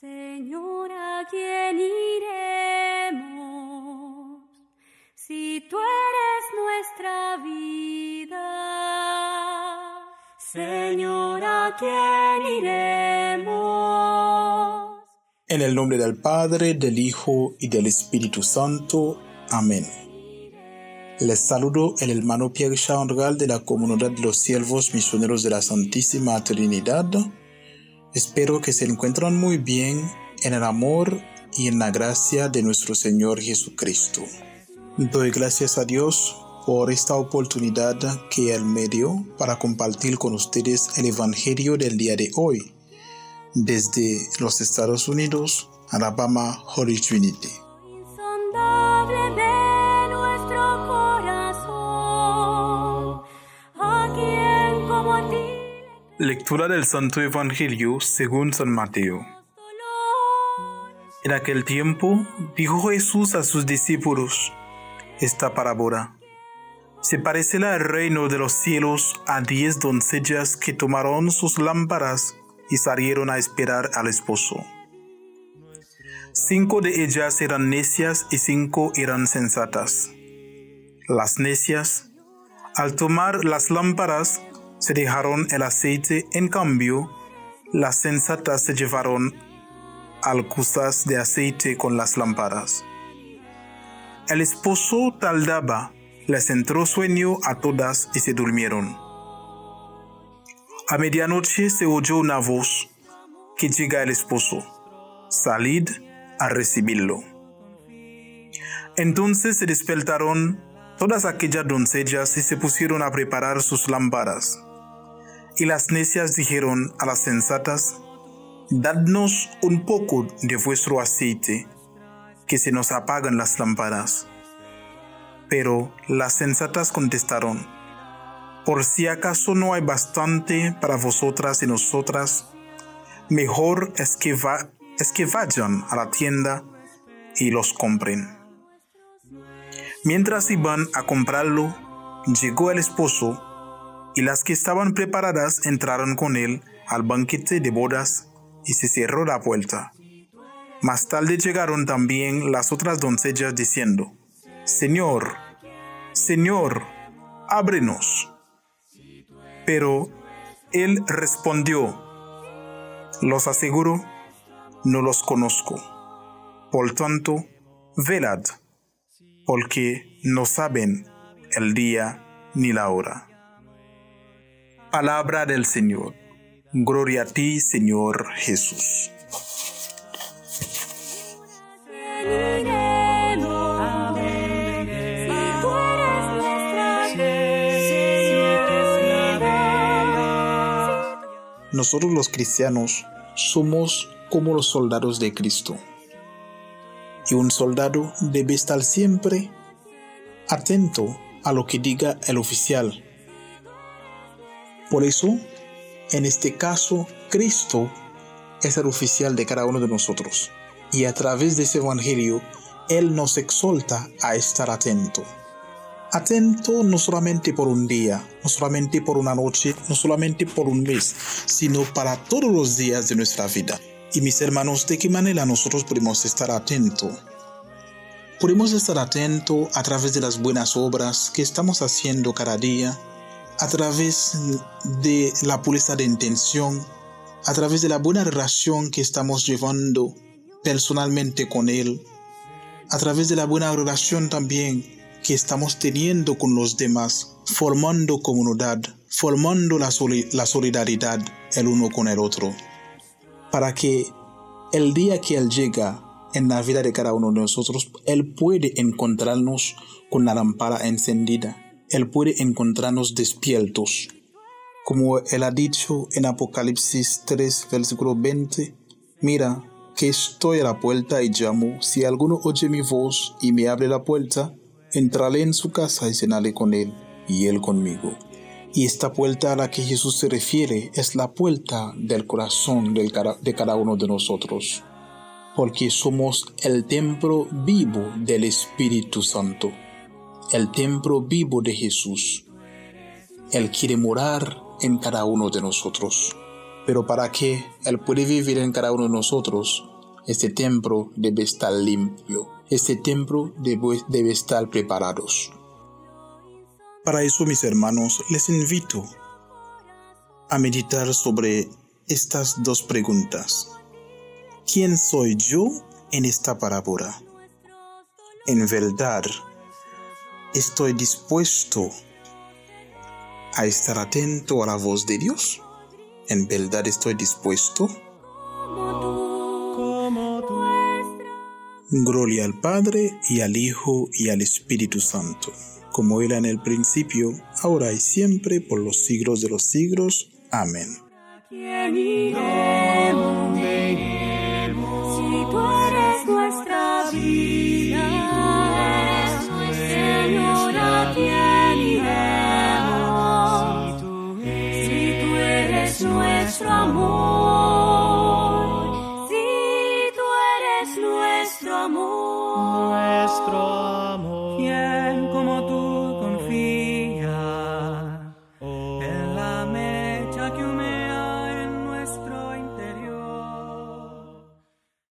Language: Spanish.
Señor, ¿a quién iremos si tú eres nuestra vida? Señor, ¿a quién iremos? En el nombre del Padre, del Hijo y del Espíritu Santo. Amén. Les saludo el hermano Pierre Charles de la Comunidad de los Siervos Misioneros de la Santísima Trinidad. Espero que se encuentran muy bien en el amor y en la gracia de nuestro Señor Jesucristo. Doy gracias a Dios por esta oportunidad que Él me dio para compartir con ustedes el Evangelio del día de hoy desde los Estados Unidos, Alabama, Holy Trinity. Lectura del Santo Evangelio según San Mateo. En aquel tiempo dijo Jesús a sus discípulos esta parábola. Se parecerá el reino de los cielos a diez doncellas que tomaron sus lámparas y salieron a esperar al esposo. Cinco de ellas eran necias y cinco eran sensatas. Las necias, al tomar las lámparas, se dejaron el aceite, en cambio, las sensatas se llevaron alcuzas de aceite con las lámparas. El esposo tardaba, les entró sueño a todas y se durmieron. A medianoche se oyó una voz que llega el esposo, salid a recibirlo. Entonces se despertaron todas aquellas doncellas y se pusieron a preparar sus lámparas. Y las necias dijeron a las sensatas, Dadnos un poco de vuestro aceite, que se nos apagan las lámparas. Pero las sensatas contestaron, Por si acaso no hay bastante para vosotras y nosotras, mejor es que, vayan a la tienda y los compren. Mientras iban a comprarlo, llegó el esposo y las que estaban preparadas entraron con él al banquete de bodas y se cerró la puerta. Más tarde llegaron también las otras doncellas diciendo, Señor, Señor, ábrenos. Pero él respondió, los aseguro, no los conozco. Por tanto, velad, porque no saben el día ni la hora. Palabra del Señor. Gloria a ti, Señor Jesús. Nosotros los cristianos somos como los soldados de Cristo. Y un soldado debe estar siempre atento a lo que diga el oficial por eso, en este caso, Cristo es el oficial de cada uno de nosotros. Y a través de ese Evangelio, Él nos exhorta a estar atento. Atento no solamente por un día, no solamente por una noche, no solamente por un mes, sino para todos los días de nuestra vida. Y mis hermanos, ¿de qué manera nosotros podemos estar atentos? Podemos estar atentos a través de las buenas obras que estamos haciendo cada día, a través de la pureza de intención, a través de la buena relación que estamos llevando personalmente con Él, a través de la buena relación también que estamos teniendo con los demás, formando comunidad, formando la, la solidaridad el uno con el otro, para que el día que Él llega en la vida de cada uno de nosotros, Él puede encontrarnos con la lámpara encendida él puede encontrarnos despiertos. Como Él ha dicho en Apocalipsis 3, versículo 20, mira que estoy a la puerta y llamo, si alguno oye mi voz y me abre la puerta, entraré en su casa y cenaré con él y él conmigo. Y esta puerta a la que Jesús se refiere es la puerta del corazón de cada uno de nosotros, porque somos el templo vivo del Espíritu Santo el templo vivo de Jesús. Él quiere morar en cada uno de nosotros. Pero para que Él pueda vivir en cada uno de nosotros, Este templo debe estar limpio. Este templo debe, estar preparado. Para eso, mis hermanos, les invito a meditar sobre estas dos preguntas. ¿Quién soy yo en esta parábola? En verdad, estoy dispuesto a estar atento a la voz de Dios. En verdad estoy dispuesto. Gloria al Padre y al Hijo y al Espíritu Santo, como era en el principio, ahora y siempre, por los siglos de los siglos. Amén. Si tú eres nuestra vida. amor.